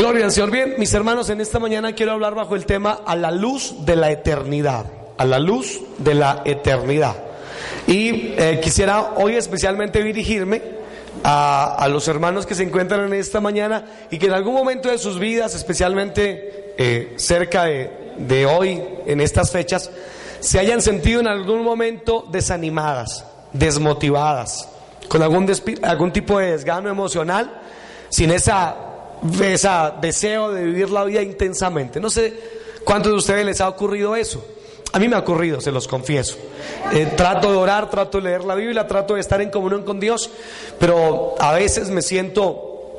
Gloria al Señor. Bien, mis hermanos, en esta mañana quiero hablar bajo el tema a la luz de la eternidad. A la luz de la eternidad. Y eh, quisiera hoy especialmente dirigirme a, los hermanos que se encuentran en esta mañana y que en algún momento de sus vidas, especialmente eh, cerca de, de hoy, en estas fechas, se hayan sentido en algún momento desanimadas, desmotivadas, con algún, algún tipo de desgano emocional, sin esa, esa deseo de vivir la vida intensamente. No sé cuántos de ustedes les ha ocurrido eso. A mí me ha ocurrido, se los confieso. Eh, trato de orar, trato de leer la Biblia, trato de estar en comunión con Dios, pero a veces me siento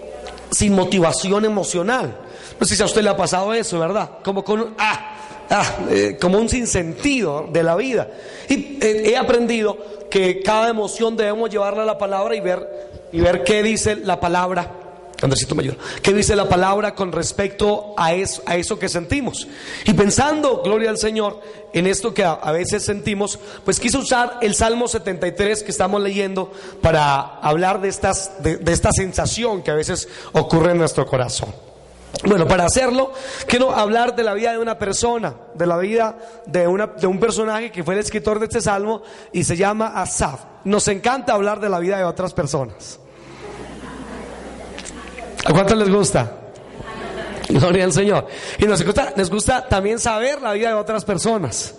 sin motivación emocional. No sé si a usted le ha pasado eso, ¿verdad? Como con ah, ah, eh, como un sinsentido de la vida. Y eh, he aprendido que cada emoción debemos llevarla a la palabra y ver, y ver qué dice la palabra. Andresito me ayuda. ¿Qué dice la palabra con respecto a eso, a eso que sentimos? Y pensando, gloria al Señor, en esto que a, veces sentimos, pues quise usar el Salmo 73 que estamos leyendo para hablar de, estas, de, de esta sensación que a veces ocurre en nuestro corazón. Bueno, para hacerlo, quiero hablar de la vida de una persona, de la vida de, una, de un personaje que fue el escritor de este salmo y se llama Asaf. Nos encanta hablar de la vida de otras personas. ¿A cuántos les gusta? Gloria al Señor. Y nos gusta, nos gusta también saber la vida de otras personas.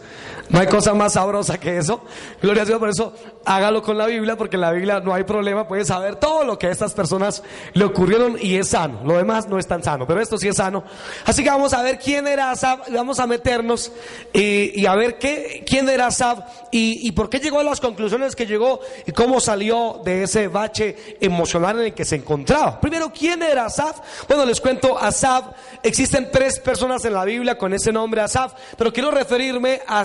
No hay cosa más sabrosa que eso. Gloria a Dios, por eso hágalo con la Biblia, porque en la Biblia no hay problema, puede saber todo lo que a estas personas le ocurrieron y es sano. Lo demás no es tan sano, pero esto sí es sano. Así que vamos a ver quién era Asaf, vamos a meternos y, y a ver qué, quién era Asaf y, y por qué llegó a las conclusiones que llegó y cómo salió de ese bache emocional en el que se encontraba. Primero, ¿quién era Asaf? Bueno, les cuento, Asaf, existen tres personas en la Biblia con ese nombre Asaf, pero quiero referirme a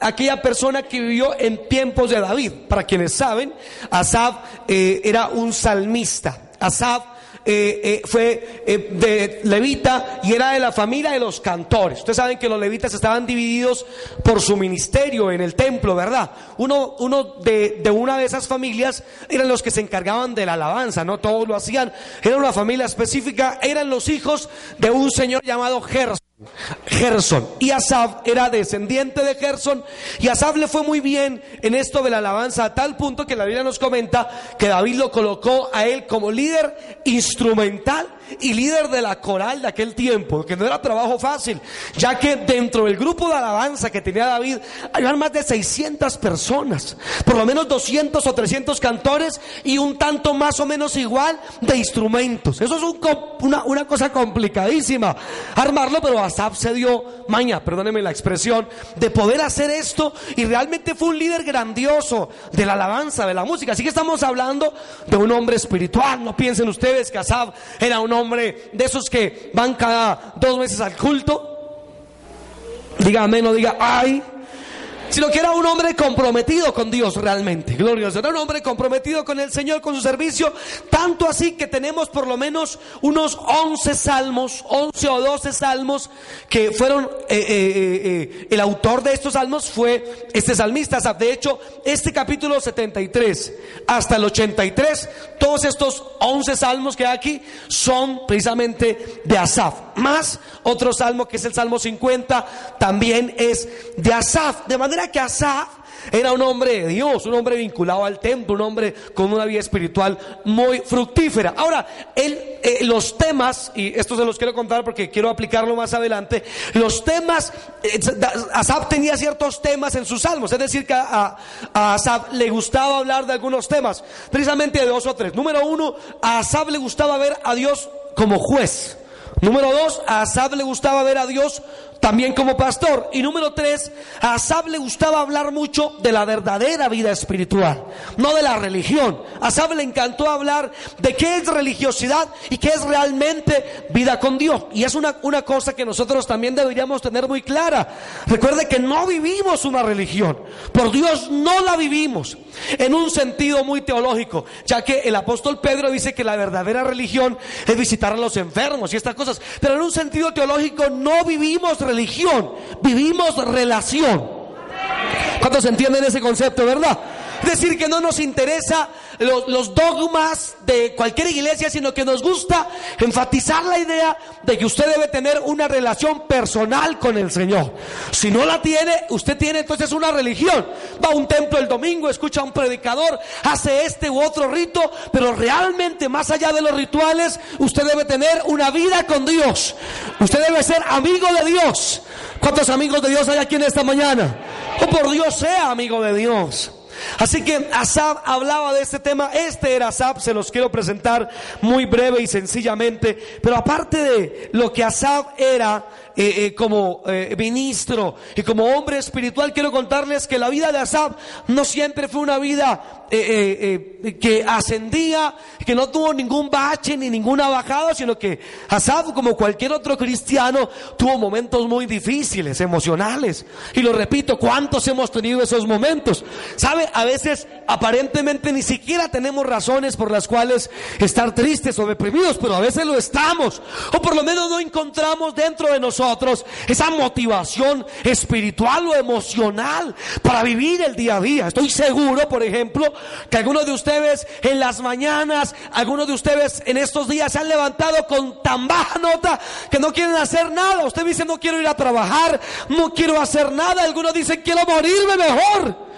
Aquella persona que vivió en tiempos de David. Para quienes saben, Asaf eh, era un salmista. Asaf eh, eh, fue de levita y era de la familia de los cantores. Ustedes saben que los levitas estaban divididos por su ministerio en el templo, ¿verdad? Uno, de, una de esas familias eran los que se encargaban de la alabanza, no todos lo hacían. Era una familia específica, eran los hijos de un señor llamado Gerson. Gerson. Y Asaf era descendiente de Gerson. Y Asaf le fue muy bien en esto de la alabanza, a tal punto que la Biblia nos comenta que David lo colocó a él como líder instrumental y líder de la coral de aquel tiempo, que no era trabajo fácil, ya que dentro del grupo de alabanza que tenía David, había más de 600 personas, por lo menos 200 o 300 cantores y un tanto más o menos igual de instrumentos. Eso es un, una, cosa complicadísima, armarlo, pero Asaf se dio maña, perdónenme la expresión, de poder hacer esto y realmente fue un líder grandioso de la alabanza, de la música. Así que estamos hablando de un hombre espiritual, no piensen ustedes que Asaf era un hombre de esos que van cada dos meses al culto. Diga amén o diga ay. Sino que era un hombre comprometido con Dios realmente. Glorioso. Era un hombre comprometido con el Señor, con su servicio. Tanto así que tenemos por lo menos unos 11 salmos, 11 o 12 salmos que fueron, eh, eh, eh, el autor de estos salmos fue este salmista. De hecho, este capítulo 73 hasta el 83, todos estos 11 salmos que hay aquí son precisamente de Asaf. Más otro salmo que es el Salmo 50, también es de Asaf. De manera que Asaf era un hombre de Dios, un hombre vinculado al templo, un hombre con una vida espiritual muy fructífera. Ahora, eh, los temas, y esto se los quiero contar porque quiero aplicarlo más adelante, los temas, eh, Asaf tenía ciertos temas en sus salmos, es decir, que a, a, Asaf le gustaba hablar de algunos temas, precisamente de dos o tres. Número uno, a Asaf le gustaba ver a Dios como juez. Número dos, a Asaf le gustaba ver a Dios también como pastor. Y número tres, a Asaf le gustaba hablar mucho de la verdadera vida espiritual, no de la religión. A Asaf le encantó hablar de qué es religiosidad y qué es realmente vida con Dios. Y es una, una cosa que nosotros también deberíamos tener muy clara. Recuerde que no vivimos una religión, por Dios no la vivimos en un sentido muy teológico, ya que el apóstol Pedro dice que la verdadera religión es visitar a los enfermos y estas cosas. Pero en un sentido teológico no vivimos religión, vivimos relación. ¿Cuántos entienden ese concepto, verdad? Decir, que no nos interesa los, dogmas de cualquier iglesia, sino que nos gusta enfatizar la idea de que usted debe tener una relación personal con el Señor. Si no la tiene, usted tiene entonces una religión. Va a un templo el domingo, escucha a un predicador, hace este u otro rito, pero realmente más allá de los rituales, usted debe tener una vida con Dios. Usted debe ser amigo de Dios. ¿Cuántos amigos de Dios hay aquí en esta mañana? O por Dios sea amigo de Dios. Así que Asab hablaba de este tema. Este era Asab, se los quiero presentar muy breve y sencillamente. Pero aparte de lo que Asab era eh, eh, como eh, ministro y como hombre espiritual, quiero contarles que la vida de Asab no siempre fue una vida que ascendía, que no tuvo ningún bache ni ninguna bajada, sino que Asab, como cualquier otro cristiano, tuvo momentos muy difíciles, emocionales. Y lo repito, ¿cuántos hemos tenido esos momentos? ¿Sabe? A veces aparentemente ni siquiera tenemos razones por las cuales estar tristes o deprimidos, pero a veces lo estamos. O por lo menos no encontramos dentro de nosotros esa motivación espiritual o emocional para vivir el día a día. Estoy seguro, por ejemplo, que algunos de ustedes en las mañanas, algunos de ustedes en estos días se han levantado con tan baja nota que no quieren hacer nada. Usted dice no quiero ir a trabajar, no quiero hacer nada. Algunos dicen quiero morirme mejor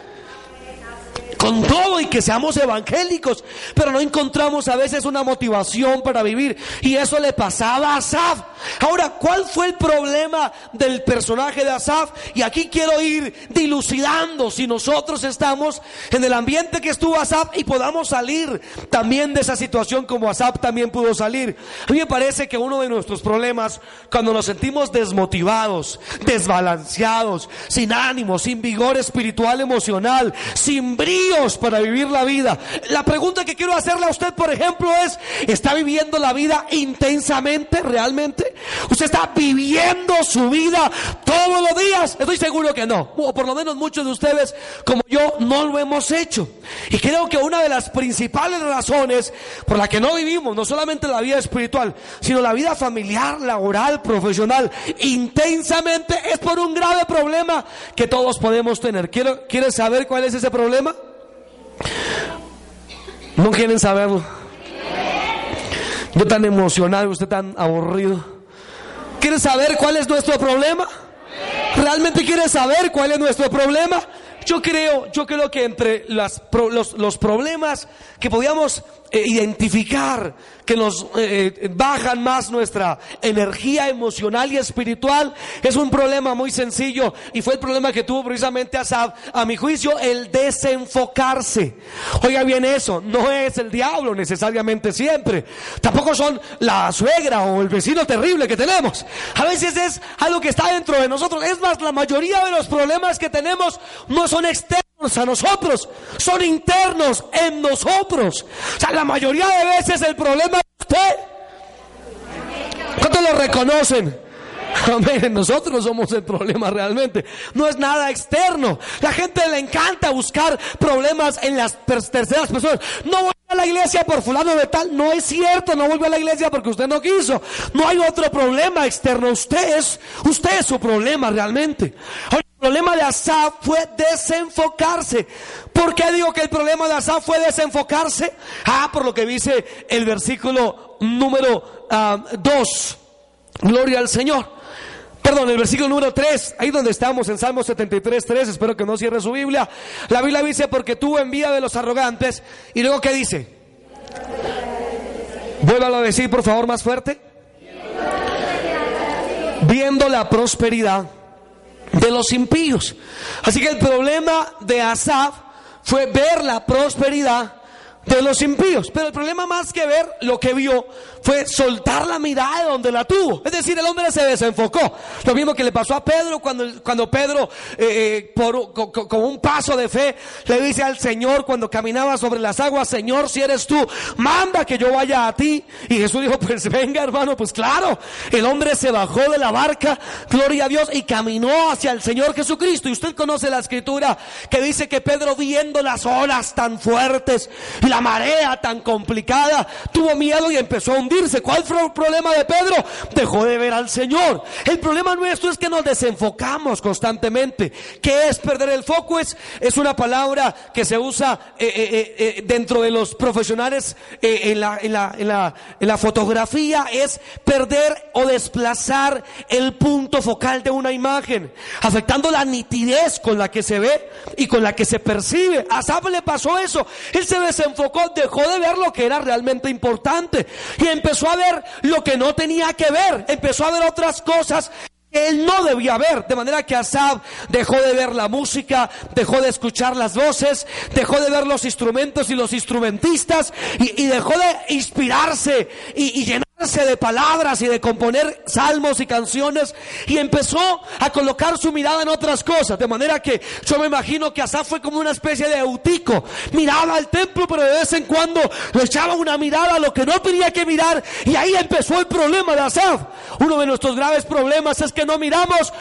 con todo y que seamos evangélicos, pero no encontramos a veces una motivación para vivir. Y eso le pasaba a Asaf. Ahora, ¿cuál fue el problema del personaje de Asaf? Y aquí quiero ir dilucidando si nosotros estamos en el ambiente que estuvo Asaf y podamos salir también de esa situación como Asaf también pudo salir. A mí me parece que uno de nuestros problemas, cuando nos sentimos desmotivados, desbalanceados, sin ánimo, sin vigor espiritual, emocional, sin brillo, para vivir la vida. La pregunta que quiero hacerle a usted, por ejemplo, es, ¿está viviendo la vida intensamente, realmente? ¿Usted está viviendo su vida todos los días? Estoy seguro que no. O por lo menos muchos de ustedes, como yo, no lo hemos hecho. Y creo que una de las principales razones por la que no vivimos, no solamente la vida espiritual, sino la vida familiar, laboral, profesional, intensamente, es por un grave problema que todos podemos tener. ¿Quiero, ¿Quieres saber cuál es ese problema? ¿No quieren saberlo? Yo tan emocionado, usted tan aburrido. ¿Quiere saber cuál es nuestro problema? ¿Realmente quiere saber cuál es nuestro problema? Yo creo, yo creo que entre las, los, los problemas que podíamos identificar que nos eh, eh, bajan más nuestra energía emocional y espiritual es un problema muy sencillo y fue el problema que tuvo precisamente Asab, a mi juicio, el desenfocarse. Oiga bien eso, no es el diablo necesariamente siempre, tampoco son la suegra o el vecino terrible que tenemos. A veces es algo que está dentro de nosotros. Es más, la mayoría de los problemas que tenemos no son externos a nosotros, son internos en nosotros. O sea, la mayoría de veces el problema es usted. ¿Cuántos lo reconocen? Amén. Nosotros somos el problema realmente. No es nada externo. La gente le encanta buscar problemas en las terceras personas. No voy a la iglesia por fulano de tal. No es cierto. No vuelve a la iglesia porque usted no quiso. No hay otro problema externo. Usted es, usted es su problema realmente. El problema de Asaf fue desenfocarse. ¿Por qué digo que el problema de Asaf fue desenfocarse? Ah, por lo que dice el versículo número 2. Ah, Gloria al Señor. Perdón, el versículo número 3, ahí donde estamos en Salmo 73, 3, espero que no cierre su Biblia. La Biblia dice, porque tuvo envidia de los arrogantes. Y luego, ¿qué dice? Vuélvalo a decir, por favor, más fuerte. Viendo la prosperidad de los impíos. Así que el problema de Asaf fue ver la prosperidad de los impíos. Pero el problema más que ver lo que vio fue soltar la mirada de donde la tuvo. Es decir, el hombre se desenfocó. Lo mismo que le pasó a Pedro cuando, cuando Pedro, eh, eh por, con, un paso de fe, le dice al Señor cuando caminaba sobre las aguas, Señor, si eres tú, manda que yo vaya a ti. Y Jesús dijo, pues venga hermano, pues claro. El hombre se bajó de la barca, gloria a Dios, y caminó hacia el Señor Jesucristo. Y usted conoce la escritura que dice que Pedro viendo las olas tan fuertes la marea tan complicada, tuvo miedo y empezó a ¿Cuál fue el problema de Pedro? Dejó de ver al Señor. El problema nuestro es que nos desenfocamos constantemente. ¿Qué es perder el foco? Es, una palabra que se usa eh, eh, eh, dentro de los profesionales en la, fotografía. Es perder o desplazar el punto focal de una imagen, afectando la nitidez con la que se ve y con la que se percibe. A Asaf le pasó eso. Él se desenfocó, dejó de ver lo que era realmente importante y empezó a ver lo que no tenía que ver. Empezó a ver otras cosas que él no debía ver. De manera que Asaf dejó de ver la música, dejó de escuchar las voces, dejó de ver los instrumentos y los instrumentistas y, dejó de inspirarse y, y de palabras y de componer salmos y canciones y empezó a colocar su mirada en otras cosas. De manera que yo me imagino que Asaf fue como una especie de eutico. Miraba al templo, pero de vez en cuando le echaba una mirada a lo que no tenía que mirar y ahí empezó el problema de Asaf. Uno de nuestros graves problemas es que no miramos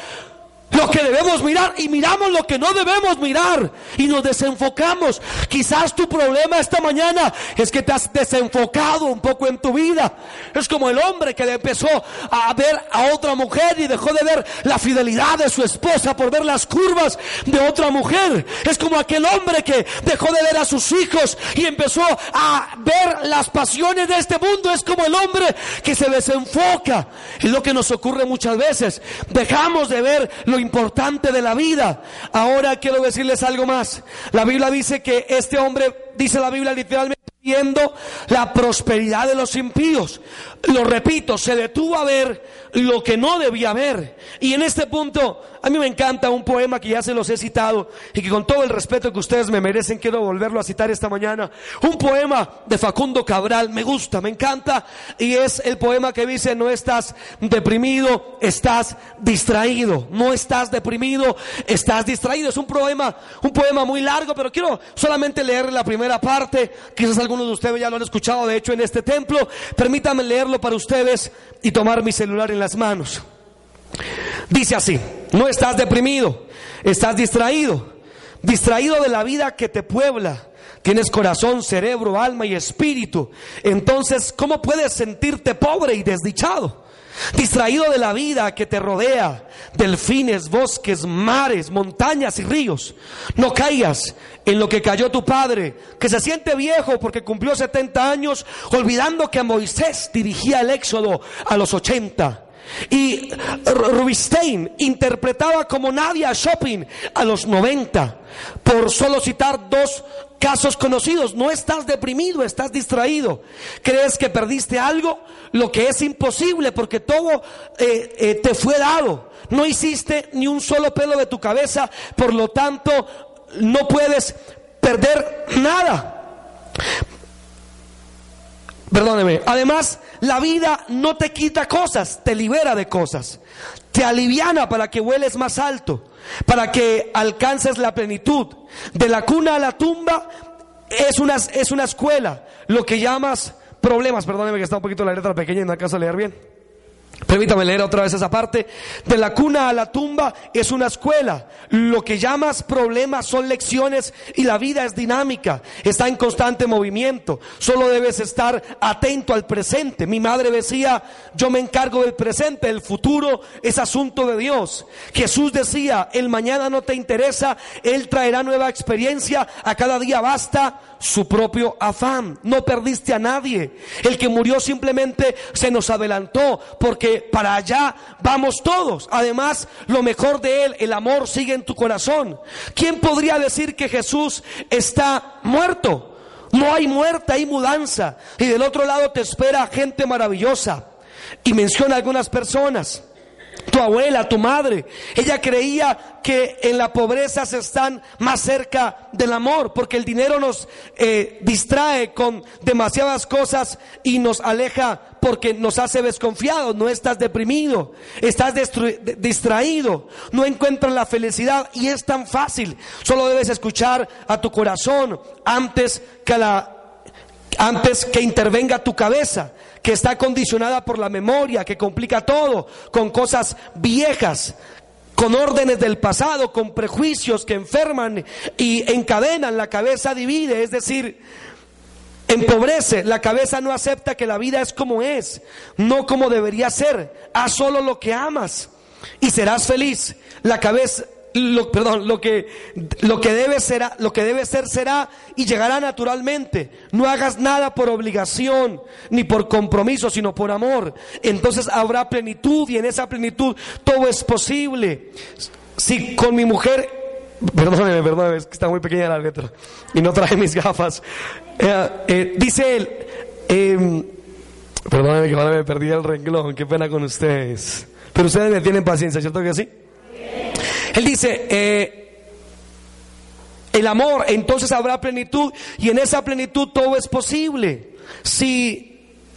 lo que debemos mirar y miramos lo que no debemos mirar y nos desenfocamos. Quizás tu problema esta mañana es que te has desenfocado un poco en tu vida. Es como el hombre que empezó a ver a otra mujer y dejó de ver la fidelidad de su esposa por ver las curvas de otra mujer. Es como aquel hombre que dejó de ver a sus hijos y empezó a ver las pasiones de este mundo. Es como el hombre que se desenfoca. Es lo que nos ocurre muchas veces. Dejamos de ver lo importante de la vida. Ahora quiero decirles algo más. La Biblia dice que este hombre, dice la Biblia literalmente, viendo la prosperidad de los impíos. Lo repito, se detuvo a ver lo que no debía ver. Y en este punto, a mí me encanta un poema que ya se los he citado y que con todo el respeto que ustedes me merecen, quiero volverlo a citar esta mañana. Un poema de Facundo Cabral, me gusta, me encanta, y es el poema que dice, no estás deprimido, estás distraído. No estás deprimido, estás distraído. Es un poema, un poema muy largo, pero quiero solamente leer la primera parte, quizás algunos de ustedes ya lo han escuchado, de hecho, en este templo. Permítanme leerlo para ustedes y tomar mi celular en las manos. Dice así, no estás deprimido, estás distraído, distraído de la vida que te puebla. Tienes corazón, cerebro, alma y espíritu. Entonces, ¿cómo puedes sentirte pobre y desdichado? Distraído de la vida que te rodea, delfines, bosques, mares, montañas y ríos. No caigas en lo que cayó tu padre, que se siente viejo porque cumplió 70 años, olvidando que Moisés dirigía el éxodo a los 80. Y Rubinstein interpretaba como Nadia Shopping a los 90, por solo citar dos casos conocidos. No estás deprimido, estás distraído. ¿Crees que perdiste algo? Lo que es imposible porque todo eh, eh, te fue dado. No hiciste ni un solo pelo de tu cabeza, por lo tanto no puedes perder nada. Perdóneme. Además, la vida no te quita cosas, te libera de cosas. Te aliviana para que vueles más alto, para que alcances la plenitud. De la cuna a la tumba es una, es una escuela. Lo que llamas problemas, perdóneme que está un poquito la letra pequeña y no alcanzo a leer bien. Permítame leer otra vez esa parte. De la cuna a la tumba es una escuela. Lo que llamas problemas son lecciones y la vida es dinámica. Está en constante movimiento. Solo debes estar atento al presente. Mi madre decía, yo me encargo del presente. El futuro es asunto de Dios. Jesús decía, el mañana no te interesa. Él traerá nueva experiencia. A cada día basta su propio afán. No perdiste a nadie. El que murió simplemente se nos adelantó porque para allá vamos todos. Además, lo mejor de Él, el amor sigue en tu corazón. ¿Quién podría decir que Jesús está muerto? No hay muerte, hay mudanza. Y del otro lado te espera gente maravillosa. Y menciona algunas personas tu abuela, tu madre. Ella creía que en la pobreza se están más cerca del amor, porque el dinero nos eh, distrae con demasiadas cosas y nos aleja porque nos hace desconfiados. No estás deprimido, estás distraído, no encuentras la felicidad y es tan fácil. Solo debes escuchar a tu corazón antes que la antes que intervenga tu cabeza que está condicionada por la memoria, que complica todo, con cosas viejas, con órdenes del pasado, con prejuicios que enferman y encadenan, la cabeza divide, es decir, empobrece. La cabeza no acepta que la vida es como es, no como debería ser. Haz solo lo que amas y serás feliz. La cabeza, lo, perdón, lo que, lo que debe será, lo que debe ser será y llegará naturalmente. No hagas nada por obligación ni por compromiso, sino por amor. Entonces habrá plenitud y en esa plenitud todo es posible. Si con mi mujer, perdóneme, perdóneme, es que está muy pequeña la letra y no traje mis gafas. Eh, eh, dice él, eh, perdóneme que me perdí el renglón, qué pena con ustedes. Pero ustedes me tienen paciencia, ¿cierto que sí? Él dice, eh, el amor, entonces habrá plenitud y en esa plenitud todo es posible. Si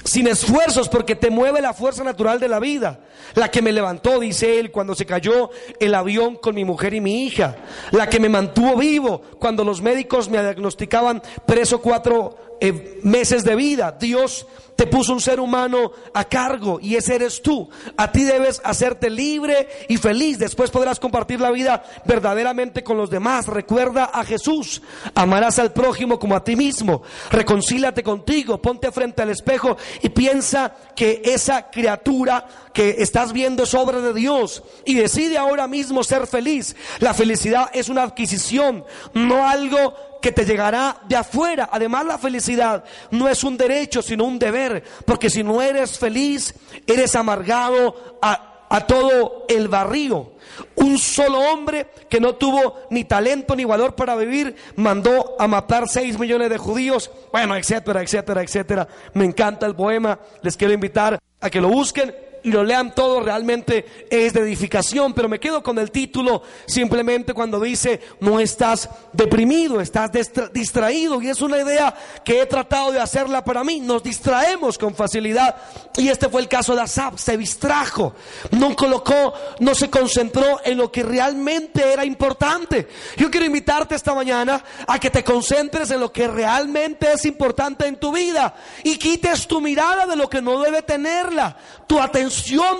sin esfuerzos, porque te mueve la fuerza natural de la vida. La que me levantó, dice él, cuando se cayó el avión con mi mujer y mi hija. La que me mantuvo vivo cuando los médicos me diagnosticaban preso cuatro eh, meses de vida. Dios te puso un ser humano a cargo y ese eres tú. A ti debes hacerte libre y feliz. Después podrás compartir la vida verdaderamente con los demás. Recuerda a Jesús. Amarás al prójimo como a ti mismo. Reconcílate contigo. Ponte frente al espejo y piensa que esa criatura que estás viendo es obra de Dios y decide ahora mismo ser feliz. La felicidad es una adquisición, no algo que te llegará de afuera. Además, la felicidad no es un derecho, sino un deber, porque si no eres feliz, eres amargado a, todo el barrio. Un solo hombre que no tuvo ni talento ni valor para vivir, mandó a matar seis millones de judíos, bueno, etcétera, etcétera, etcétera. Me encanta el poema, les quiero invitar a que lo busquen y lo lean todo, realmente es de edificación, pero me quedo con el título simplemente cuando dice, no estás deprimido, estás distraído, y es una idea que he tratado de hacerla para mí, nos distraemos con facilidad, y este fue el caso de Asap, se distrajo, no colocó, no se concentró en lo que realmente era importante. Yo quiero invitarte esta mañana a que te concentres en lo que realmente es importante en tu vida y quites tu mirada de lo que no debe tenerla, tu atención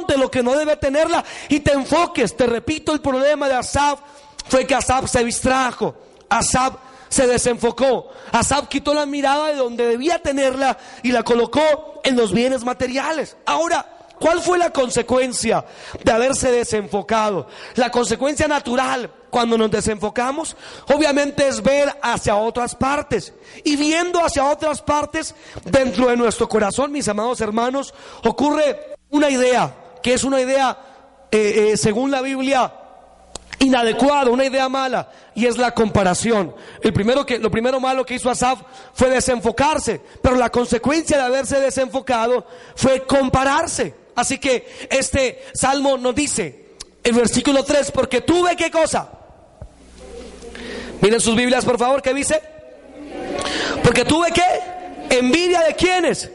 de lo que no debe tenerla y te enfoques. Te repito, el problema de Asaf fue que Asaf se distrajo. Asaf se desenfocó. Asaf quitó la mirada de donde debía tenerla y la colocó en los bienes materiales. Ahora, ¿cuál fue la consecuencia de haberse desenfocado? La consecuencia natural cuando nos desenfocamos, obviamente es ver hacia otras partes. Y viendo hacia otras partes dentro de nuestro corazón, mis amados hermanos, ocurre una idea, que es una idea, eh, eh, según la Biblia, inadecuada, una idea mala, y es la comparación. El primero que, lo primero malo que hizo Asaf fue desenfocarse, pero la consecuencia de haberse desenfocado fue compararse. Así que este salmo nos dice, el versículo 3, porque tuve qué cosa. Miren sus Biblias, por favor, ¿qué dice? Porque tuve qué? Envidia de quiénes?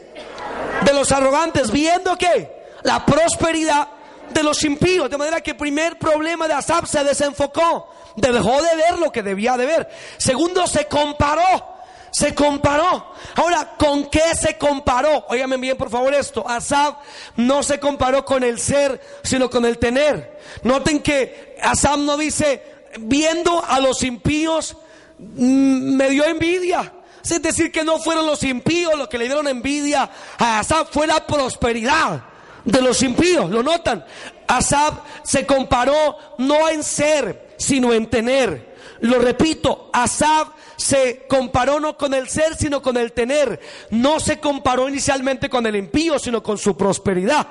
De los arrogantes, viendo que la prosperidad de los impíos. De manera que el primer problema de Asaf se desenfocó, dejó de ver lo que debía de ver. Segundo, se comparó. Se comparó. Ahora, ¿con qué se comparó? Óigame bien, por favor, esto. Asaf no se comparó con el ser, sino con el tener. Noten que Asaf no dice, viendo a los impíos, mm, me dio envidia. Es decir, que no fueron los impíos los que le dieron envidia a Asaf, fue la prosperidad de los impíos, lo notan. Asab se comparó no en ser, sino en tener. Lo repito, Asab se comparó no con el ser, sino con el tener. No se comparó inicialmente con el impío, sino con su prosperidad.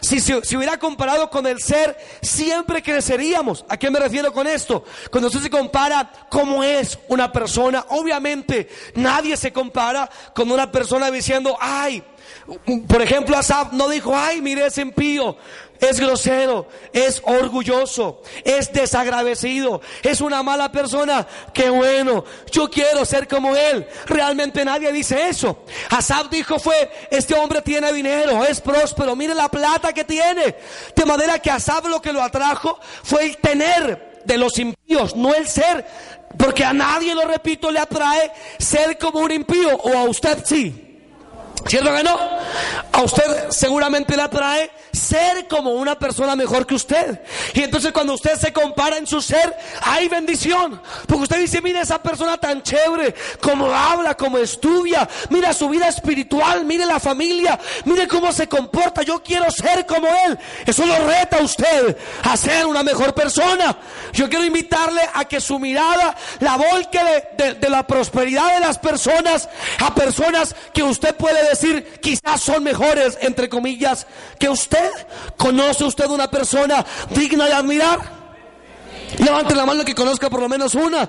Si se hubiera comparado con el ser, siempre creceríamos. ¿A qué me refiero con esto? Cuando usted se compara cómo es una persona, obviamente nadie se compara con una persona diciendo, ay, por ejemplo, Asaf no dijo, ay, mire ese impío, es grosero, es orgulloso, es desagradecido, es una mala persona. Qué bueno, yo quiero ser como él. Realmente nadie dice eso. Asaf dijo fue, este hombre tiene dinero, es próspero, mire la plata que tiene. De manera que Asaf lo que lo atrajo fue el tener de los impíos, no el ser. Porque a nadie, lo repito, le atrae ser como un impío, o a usted sí. ¿Cierto que no? A usted seguramente le atrae ser como una persona mejor que usted. Y entonces cuando usted se compara en su ser, hay bendición. Porque usted dice, mire esa persona tan chévere, como habla, como estudia, mira su vida espiritual, mire la familia, mire cómo se comporta, yo quiero ser como él. Eso lo reta a usted a ser una mejor persona. Yo quiero invitarle a que su mirada la volque de, de la prosperidad de las personas a personas que usted puede decir quizás son mejores, entre comillas, que usted. ¿Conoce usted una persona digna de admirar? Levante la mano que conozca por lo menos una.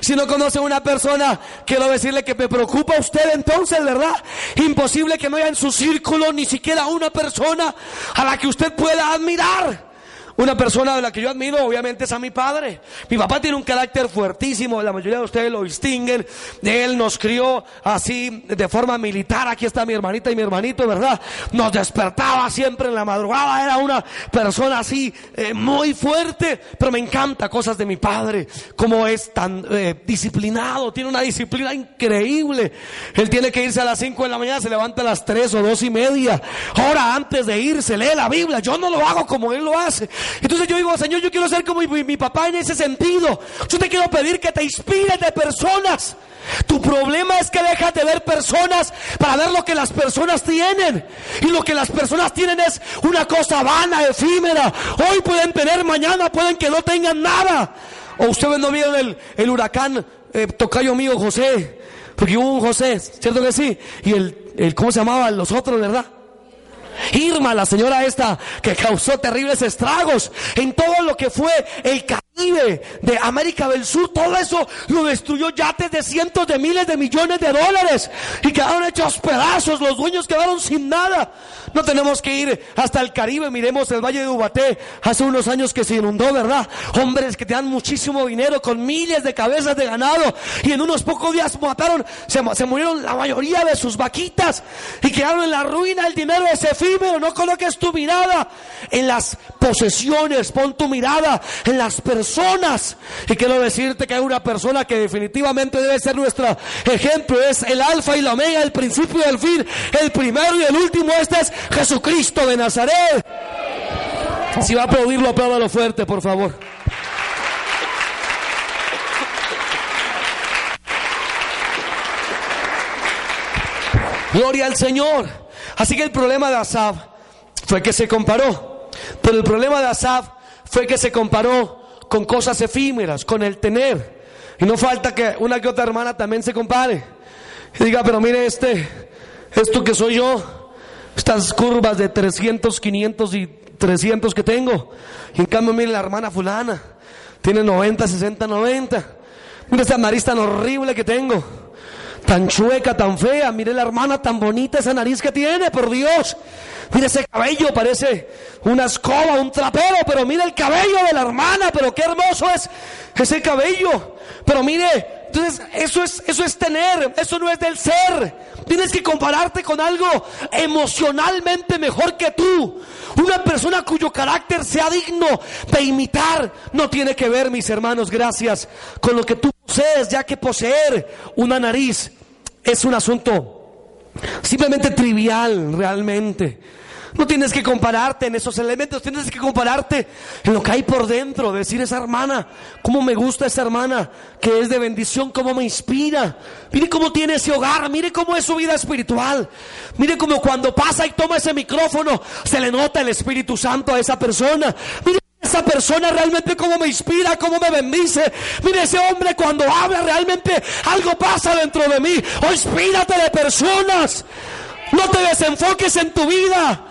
Si no conoce una persona, quiero decirle que me preocupa usted entonces, ¿verdad? Imposible que no haya en su círculo ni siquiera una persona a la que usted pueda admirar. Una persona de la que yo admiro, obviamente, es a mi padre. Mi papá tiene un carácter fuertísimo, la mayoría de ustedes lo distinguen. Él nos crió así, de forma militar. Aquí está mi hermanita y mi hermanito, ¿verdad? Nos despertaba siempre en la madrugada. Era una persona así, eh, muy fuerte. Pero me encanta cosas de mi padre. Cómo es tan eh, disciplinado, tiene una disciplina increíble. Él tiene que irse a las 5 de la mañana, se levanta a las 3 o dos y media. Ahora, antes de irse, lee la Biblia. Yo no lo hago como él lo hace. Entonces yo digo, Señor, yo quiero ser como mi, papá en ese sentido. Yo te quiero pedir que te inspires de personas. Tu problema es que dejas de ver personas para ver lo que las personas tienen. Y lo que las personas tienen es una cosa vana, efímera. Hoy pueden tener, mañana pueden que no tengan nada. O ustedes no vieron el, el huracán eh, tocayo mío José. Porque hubo un José, ¿cierto que sí? Y el, el ¿cómo se llamaban los otros, verdad? Irma, la señora esta que causó terribles estragos en todo lo que fue el de América del Sur, todo eso lo destruyó yates de cientos de miles de millones de dólares y quedaron hechos pedazos, los dueños quedaron sin nada. No tenemos que ir hasta el Caribe, miremos el Valle de Ubaté, hace unos años que se inundó, ¿verdad? Hombres que te dan muchísimo dinero con miles de cabezas de ganado y en unos pocos días mataron, se, murieron la mayoría de sus vaquitas y quedaron en la ruina, el dinero es efímero, no coloques tu mirada en las posesiones, pon tu mirada en las personas. Y quiero decirte que hay una persona que definitivamente debe ser nuestro ejemplo, es el alfa y la omega, el principio y el fin, el primero y el último, este es Jesucristo de Nazaret. Si va a aplaudirlo, apláudalo fuerte, por favor. Gloria al Señor. Así que el problema de Asaf fue que se comparó. Pero el problema de Asaf fue que se comparó con cosas efímeras, con el tener. Y no falta que una que otra hermana también se compare. Y diga, pero mire este, esto que soy yo, estas curvas de 300, 500 y 300 que tengo. Y en cambio, mire la hermana fulana. Tiene 90, 60, 90. Mire esa nariz tan horrible que tengo. Tan chueca, tan fea. Mire la hermana tan bonita, esa nariz que tiene, por Dios. Mire ese cabello, parece una escoba, un trapero, pero mire el cabello de la hermana, pero qué hermoso es ese cabello. Pero mire, entonces eso es, eso es tener, eso no es del ser. Tienes que compararte con algo emocionalmente mejor que tú. Una persona cuyo carácter sea digno de imitar no tiene que ver, mis hermanos, gracias, con lo que tú posees, ya que poseer una nariz es un asunto simplemente trivial realmente. No tienes que compararte en esos elementos, tienes que compararte en lo que hay por dentro, decir esa hermana, cómo me gusta esa hermana, que es de bendición, cómo me inspira. Mire cómo tiene ese hogar, mire cómo es su vida espiritual. Mire cómo cuando pasa y toma ese micrófono, se le nota el Espíritu Santo a esa persona. Mire esa persona realmente cómo me inspira, cómo me bendice. Mire ese hombre cuando habla realmente algo pasa dentro de mí. O inspírate de personas. No te desenfoques en tu vida.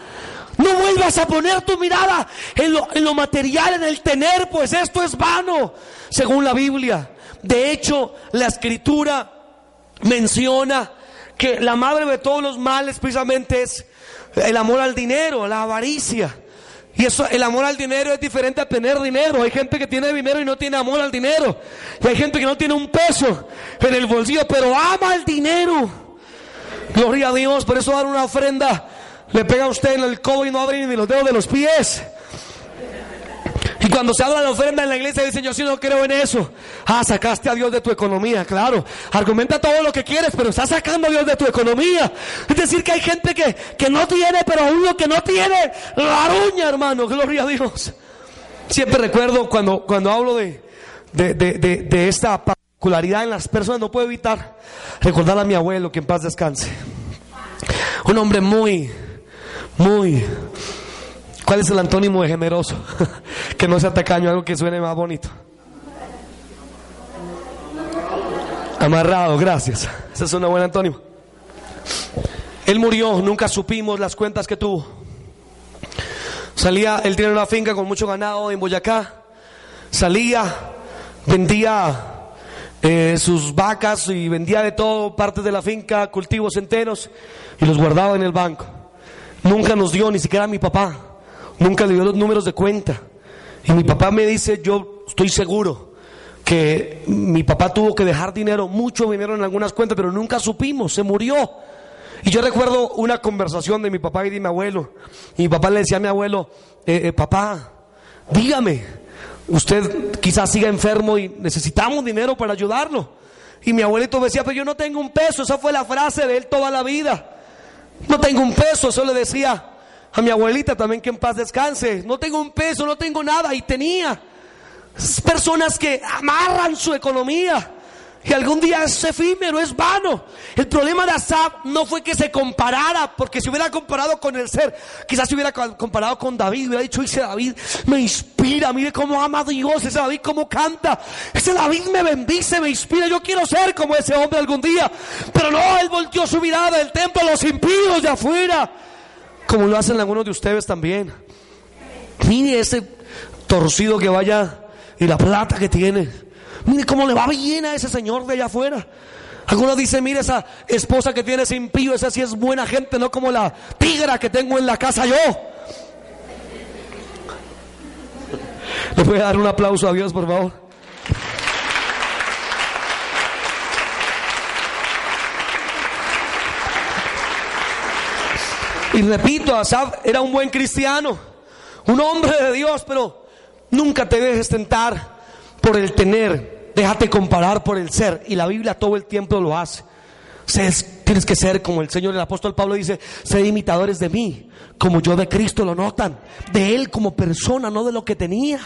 No vuelvas a poner tu mirada en lo, en lo material, en el tener, pues esto es vano, según la Biblia. De hecho, la escritura menciona que la madre de todos los males precisamente es el amor al dinero, la avaricia. Y eso, el amor al dinero es diferente a tener dinero. Hay gente que tiene dinero y no tiene amor al dinero. Y hay gente que no tiene un peso en el bolsillo, pero ama el dinero. Gloria a Dios, por eso dar una ofrenda le pega a usted en el codo y no abre ni los dedos de los pies. Y cuando se habla la ofrenda en la iglesia, dicen, yo sí no creo en eso. Ah, sacaste a Dios de tu economía, claro. Argumenta todo lo que quieres, pero estás sacando a Dios de tu economía. Es decir, que hay gente que, que no tiene, pero uno que no tiene, la ruña, hermano. Gloria a Dios. Siempre recuerdo cuando, cuando hablo de, de, de, de esta particularidad en las personas, no puedo evitar recordar a mi abuelo, que en paz descanse. Un hombre muy, muy ¿Cuál es el antónimo de generoso? que no sea tacaño, algo que suene más bonito. Amarrado, gracias. Ese es un buen antónimo. Él murió, nunca supimos las cuentas que tuvo. Salía, él tiene una finca con mucho ganado en Boyacá. Salía, vendía eh, sus vacas y vendía de todo, partes de la finca, cultivos enteros y los guardaba en el banco. Nunca nos dio, ni siquiera a mi papá. Nunca le dio los números de cuenta. Y mi papá me dice, yo estoy seguro que mi papá tuvo que dejar dinero, mucho dinero en algunas cuentas, pero nunca supimos, se murió. Y yo recuerdo una conversación de mi papá y de mi abuelo. Y mi papá le decía a mi abuelo, eh, eh, papá, dígame, usted quizás siga enfermo y necesitamos dinero para ayudarlo. Y mi abuelito decía, pero yo no tengo un peso, esa fue la frase de él toda la vida. No tengo un peso, eso le decía a mi abuelita también que en paz descanse. No tengo un peso, no tengo nada y tenía. Personas que amarran su economía. Y algún día es efímero, es vano. El problema de Asab no fue que se comparara, porque si hubiera comparado con el ser, quizás se hubiera comparado con David, hubiera dicho, ese David me inspira, mire cómo ama Dios, ese David cómo canta, ese David me bendice, me inspira, yo quiero ser como ese hombre algún día. Pero no, él volteó su mirada del templo a los impíos de afuera como lo hacen algunos de ustedes también. Mire ese torcido que vaya y la plata que tiene. Mire cómo le va bien a ese señor de allá afuera. Algunos dicen, mire esa esposa que tiene ese impío, esa sí es buena gente, no como la tigra que tengo en la casa yo. ¿Le voy a dar un aplauso a Dios, por favor? Y repito, Asaf era un buen cristiano, un hombre de Dios, pero nunca te dejes tentar por el tener, déjate comparar por el ser. Y la Biblia todo el tiempo lo hace. tienes que ser como el Señor, el apóstol Pablo dice, sed imitadores de mí, como yo de Cristo lo notan, de Él como persona, no de lo que tenía.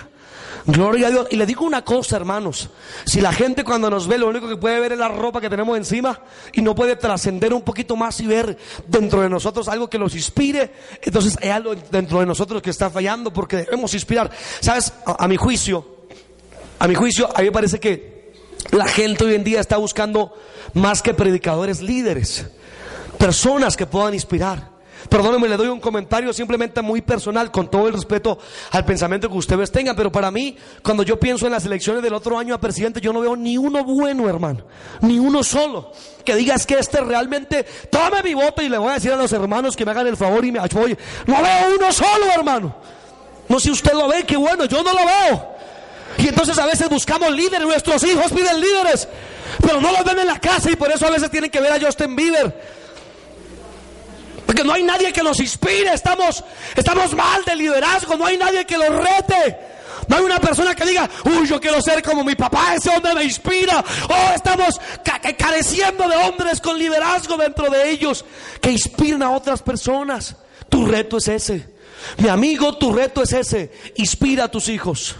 Gloria a Dios. Y le digo una cosa, hermanos. Si la gente cuando nos ve lo único que puede ver es la ropa que tenemos encima y no puede trascender un poquito más y ver dentro de nosotros algo que los inspire, entonces hay algo dentro de nosotros que está fallando porque debemos inspirar. ¿Sabes? A, mi juicio, a mi juicio, a mí me parece que la gente hoy en día está buscando más que predicadores líderes, personas que puedan inspirar. Perdónenme, le doy un comentario simplemente muy personal, con todo el respeto al pensamiento que ustedes tengan, pero para mí, cuando yo pienso en las elecciones del otro año a presidente, yo no veo ni uno bueno, hermano, ni uno solo, que diga es que este realmente, tome mi voto y le voy a decir a los hermanos que me hagan el favor y me apoyen. No veo uno solo, hermano. No sé si usted lo ve, qué bueno, yo no lo veo. Y entonces a veces buscamos líderes, nuestros hijos piden líderes, pero no los ven en la casa y por eso a veces tienen que ver a Justin Bieber. Porque no hay nadie que los inspire. Estamos, estamos mal de liderazgo. No hay nadie que los rete. No hay una persona que diga, uy, yo quiero ser como mi papá, ese hombre me inspira. Oh, estamos careciendo de hombres con liderazgo dentro de ellos que inspiren a otras personas. Tu reto es ese. Mi amigo, tu reto es ese. Inspira a tus hijos.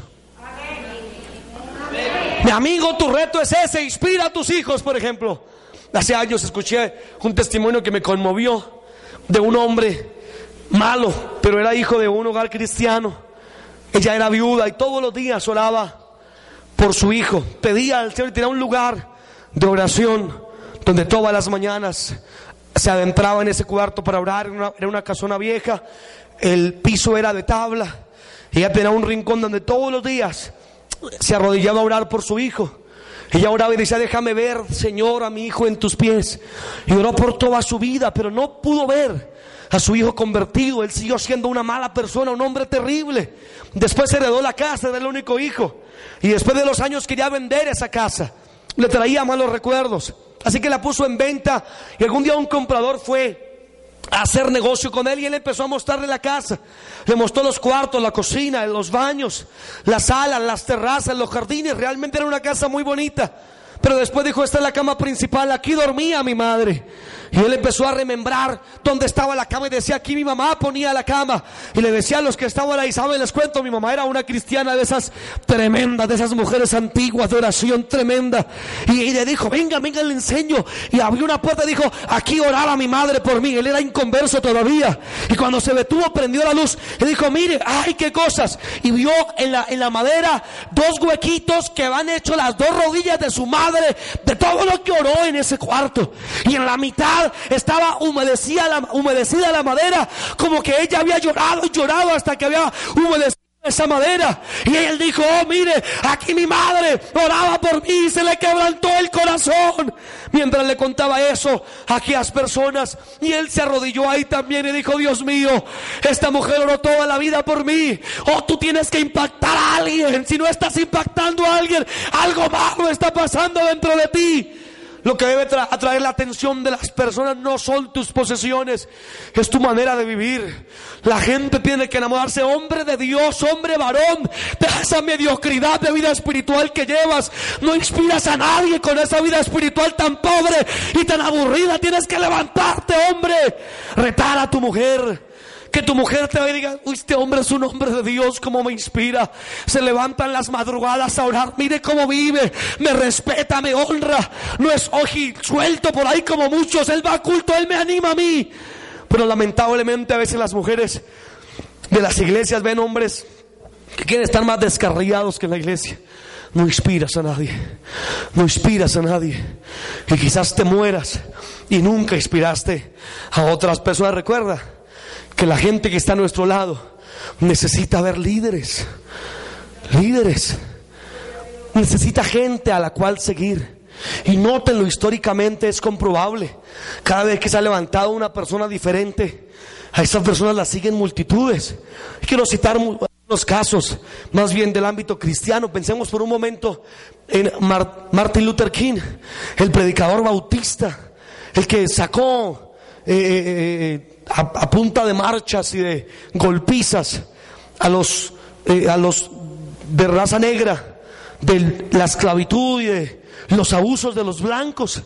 Mi amigo, tu reto es ese. Inspira a tus hijos, por ejemplo. Hace años escuché un testimonio que me conmovió de un hombre malo, pero era hijo de un hogar cristiano. Ella era viuda y todos los días oraba por su hijo. Pedía al Señor y tenía un lugar de oración donde todas las mañanas se adentraba en ese cuarto para orar. Era una, casona vieja, el piso era de tabla. Ella tenía un rincón donde todos los días se arrodillaba a orar por su hijo. Ella oraba y decía, déjame ver, Señor, a mi hijo en tus pies. Y oró por toda su vida, pero no pudo ver a su hijo convertido. Él siguió siendo una mala persona, un hombre terrible. Después heredó la casa, era el único hijo. Y después de los años quería vender esa casa. Le traía malos recuerdos. Así que la puso en venta y algún día un comprador fue hacer negocio con él y él empezó a mostrarle la casa. Le mostró los cuartos, la cocina, los baños, las salas, las terrazas, los jardines. Realmente era una casa muy bonita. Pero después dijo, esta es la cama principal, aquí dormía mi madre. Y él empezó a remembrar dónde estaba la cama y decía, aquí mi mamá ponía la cama. Y le decía a los que estaban ahí, ¿saben? Les cuento, mi mamá era una cristiana de esas tremendas, de esas mujeres antiguas de oración tremenda. Y, le dijo, venga, venga, le enseño. Y abrió una puerta y dijo, aquí oraba mi madre por mí. Él era inconverso todavía. Y cuando se detuvo, prendió la luz y dijo, mire, ay, qué cosas. Y vio en la, en la madera dos huequitos que van hecho las dos rodillas de su madre, de todo lo que oró en ese cuarto. Y en la mitad estaba humedecida la, humedecida la madera, como que ella había llorado y llorado hasta que había humedecido esa madera. Y él dijo, oh mire, aquí mi madre oraba por mí y se le quebrantó el corazón. Mientras le contaba eso a aquellas personas. Y él se arrodilló ahí también y dijo, Dios mío, esta mujer oró toda la vida por mí. Oh, tú tienes que impactar a alguien. Si no estás impactando a alguien, algo malo está pasando dentro de ti. Lo que debe atraer la atención de las personas no son tus posesiones, es tu manera de vivir. La gente tiene que enamorarse, hombre de Dios, hombre varón, de esa mediocridad de vida espiritual que llevas. No inspiras a nadie con esa vida espiritual tan pobre y tan aburrida. Tienes que levantarte, hombre. Retar a tu mujer que tu mujer te diga, este hombre es un hombre de Dios, como me inspira. Se levantan las madrugadas a orar, mire cómo vive, me respeta, me honra. No es oji suelto por ahí como muchos, él va a culto, él me anima a mí. Pero lamentablemente a veces las mujeres de las iglesias ven hombres que quieren estar más descarriados que en la iglesia. No inspiras a nadie, no inspiras a nadie. Y quizás te mueras y nunca inspiraste a otras personas. Recuerda, que la gente que está a nuestro lado necesita ver líderes, líderes, necesita gente a la cual seguir. Y nótenlo, históricamente es comprobable. Cada vez que se ha levantado una persona diferente, a esas personas las siguen multitudes. Quiero citar unos casos, más bien del ámbito cristiano. Pensemos por un momento en Martin Luther King, el predicador bautista, el que sacó eh, a, punta de marchas y de golpizas a los, eh, a los de raza negra, de la esclavitud y de los abusos de los blancos,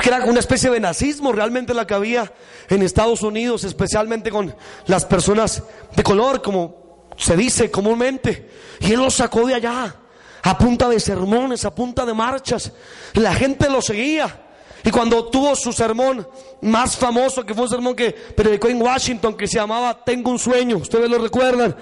que era una especie de nazismo realmente la que había en Estados Unidos, especialmente con las personas de color, como se dice comúnmente, y él los sacó de allá, a punta de sermones, a punta de marchas, la gente lo seguía. Y cuando tuvo su sermón más famoso, que fue un sermón que predicó en Washington, que se llamaba Tengo un sueño, ustedes lo recuerdan,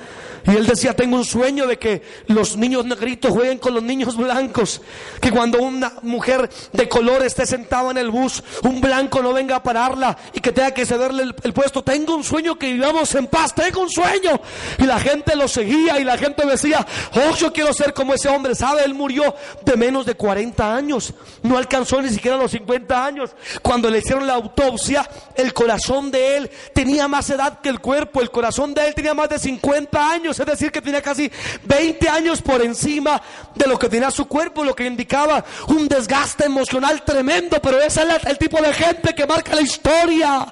y él decía, tengo un sueño de que los niños negritos jueguen con los niños blancos, que cuando una mujer de color esté sentada en el bus, un blanco no venga a pararla y que tenga que cederle el, puesto, tengo un sueño que vivamos en paz, tengo un sueño. Y la gente lo seguía y la gente decía, oh, yo quiero ser como ese hombre, ¿sabe? Él murió de menos de 40 años, no alcanzó ni siquiera los 50 años. Cuando le hicieron la autopsia, el corazón de él tenía más edad que el cuerpo, el corazón de él tenía más de 50 años, es decir, que tenía casi 20 años por encima de lo que tenía su cuerpo, lo que indicaba un desgaste emocional tremendo, pero ese es el tipo de gente que marca la historia.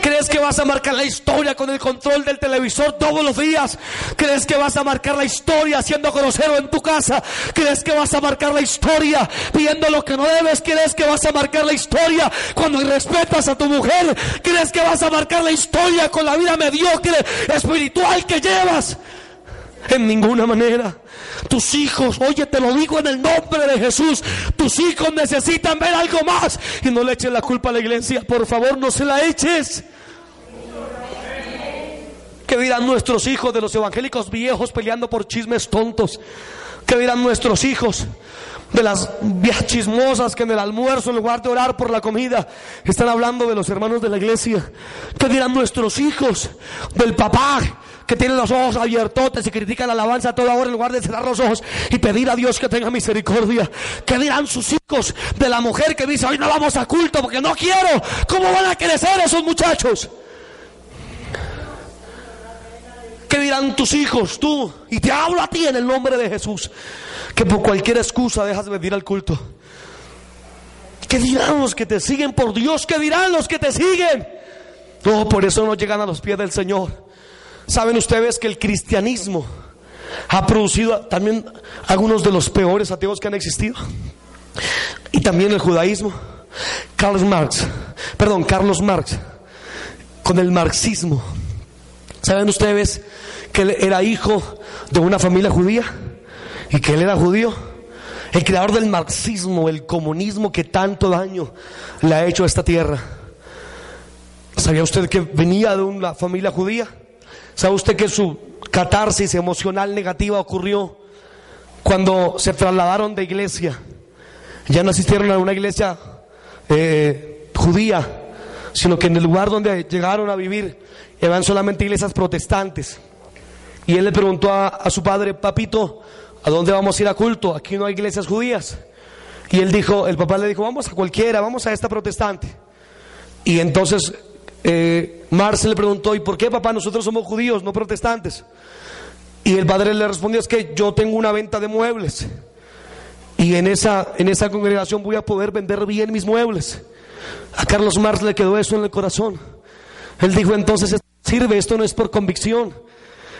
¿Crees que vas a marcar la historia con el control del televisor todos los días? ¿Crees que vas a marcar la historia siendo grosero en tu casa? ¿Crees que vas a marcar la historia pidiendo lo que no debes? ¿Crees que vas a marcar la historia cuando respetas a tu mujer? ¿Crees que vas a marcar la historia con la vida mediocre espiritual que llevas? En ninguna manera. Tus hijos, oye, te lo digo en el nombre de Jesús, tus hijos necesitan ver algo más. Y no le eches la culpa a la iglesia, por favor, no se la eches. ¿Qué dirán nuestros hijos de los evangélicos viejos peleando por chismes tontos? ¿Qué dirán nuestros hijos de las chismosas que en el almuerzo, en lugar de orar por la comida, están hablando de los hermanos de la iglesia? ¿Qué dirán nuestros hijos del papá que tienen los ojos abiertos y critican la alabanza a toda hora en lugar de cerrar los ojos y pedir a Dios que tenga misericordia. ¿Qué dirán sus hijos de la mujer que dice, hoy no vamos a culto porque no quiero? ¿Cómo van a crecer esos muchachos? ¿Qué dirán tus hijos, tú? Y te hablo a ti en el nombre de Jesús, que por cualquier excusa dejas de venir al culto. ¿Qué dirán los que te siguen? Por Dios, ¿qué dirán los que te siguen? No, por eso no llegan a los pies del Señor. ¿Saben ustedes que el cristianismo ha producido también algunos de los peores ateos que han existido? Y también el judaísmo. Carlos Marx, perdón, Carlos Marx, con el marxismo. ¿Saben ustedes que él era hijo de una familia judía? Y que él era judío. El creador del marxismo, el comunismo que tanto daño le ha hecho a esta tierra. ¿Sabía usted que venía de una familia judía? ¿Sabe usted que su catarsis emocional negativa ocurrió cuando se trasladaron de iglesia? Ya no asistieron a una iglesia eh, judía, sino que en el lugar donde llegaron a vivir eran solamente iglesias protestantes. Y él le preguntó a, a su padre, papito, ¿a dónde vamos a ir a culto? Aquí no hay iglesias judías. Y él dijo, el papá le dijo, vamos a cualquiera, vamos a esta protestante. Y entonces eh, Marce le preguntó, ¿y por qué papá nosotros somos judíos, no protestantes? Y el padre le respondió, es que yo tengo una venta de muebles. Y en esa, en esa congregación voy a poder vender bien mis muebles. A Carlos Marx le quedó eso en el corazón. Él dijo entonces, esto sirve, esto no es por convicción.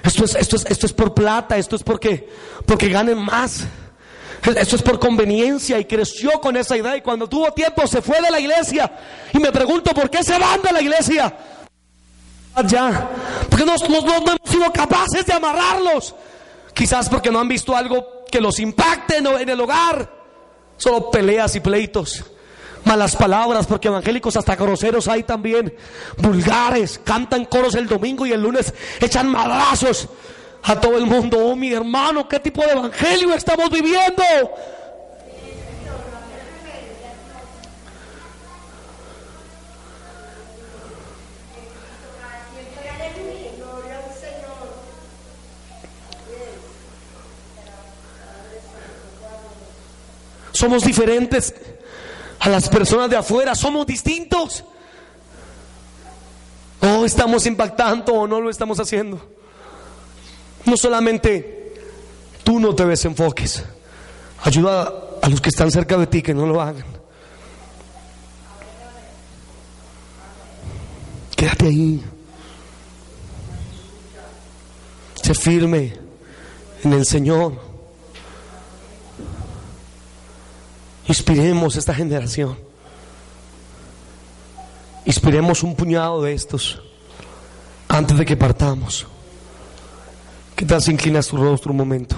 Esto es, esto es, esto es por plata, esto es porque, porque ganen más. Esto es por conveniencia y creció con esa idea y cuando tuvo tiempo se fue de la iglesia. Y me pregunto, ¿por qué se van de la iglesia? Ya, porque no, no, no hemos sido capaces de amarrarlos. Quizás porque no han visto algo que los impacte en el hogar. Solo peleas y pleitos. Malas palabras, porque evangélicos hasta groseros hay también. Vulgares, cantan coros el domingo y el lunes echan madrazos a todo el mundo. Oh, mi hermano, ¿qué tipo de evangelio estamos viviendo? Somos diferentes a las personas de afuera, somos distintos. O estamos impactando o no lo estamos haciendo. No solamente tú no te desenfoques, ayuda a los que están cerca de ti que no lo hagan. Quédate ahí. Sé firme en el Señor. Inspiremos esta generación. Inspiremos un puñado de estos antes de que partamos. ¿Qué tal si inclinas tu rostro un momento?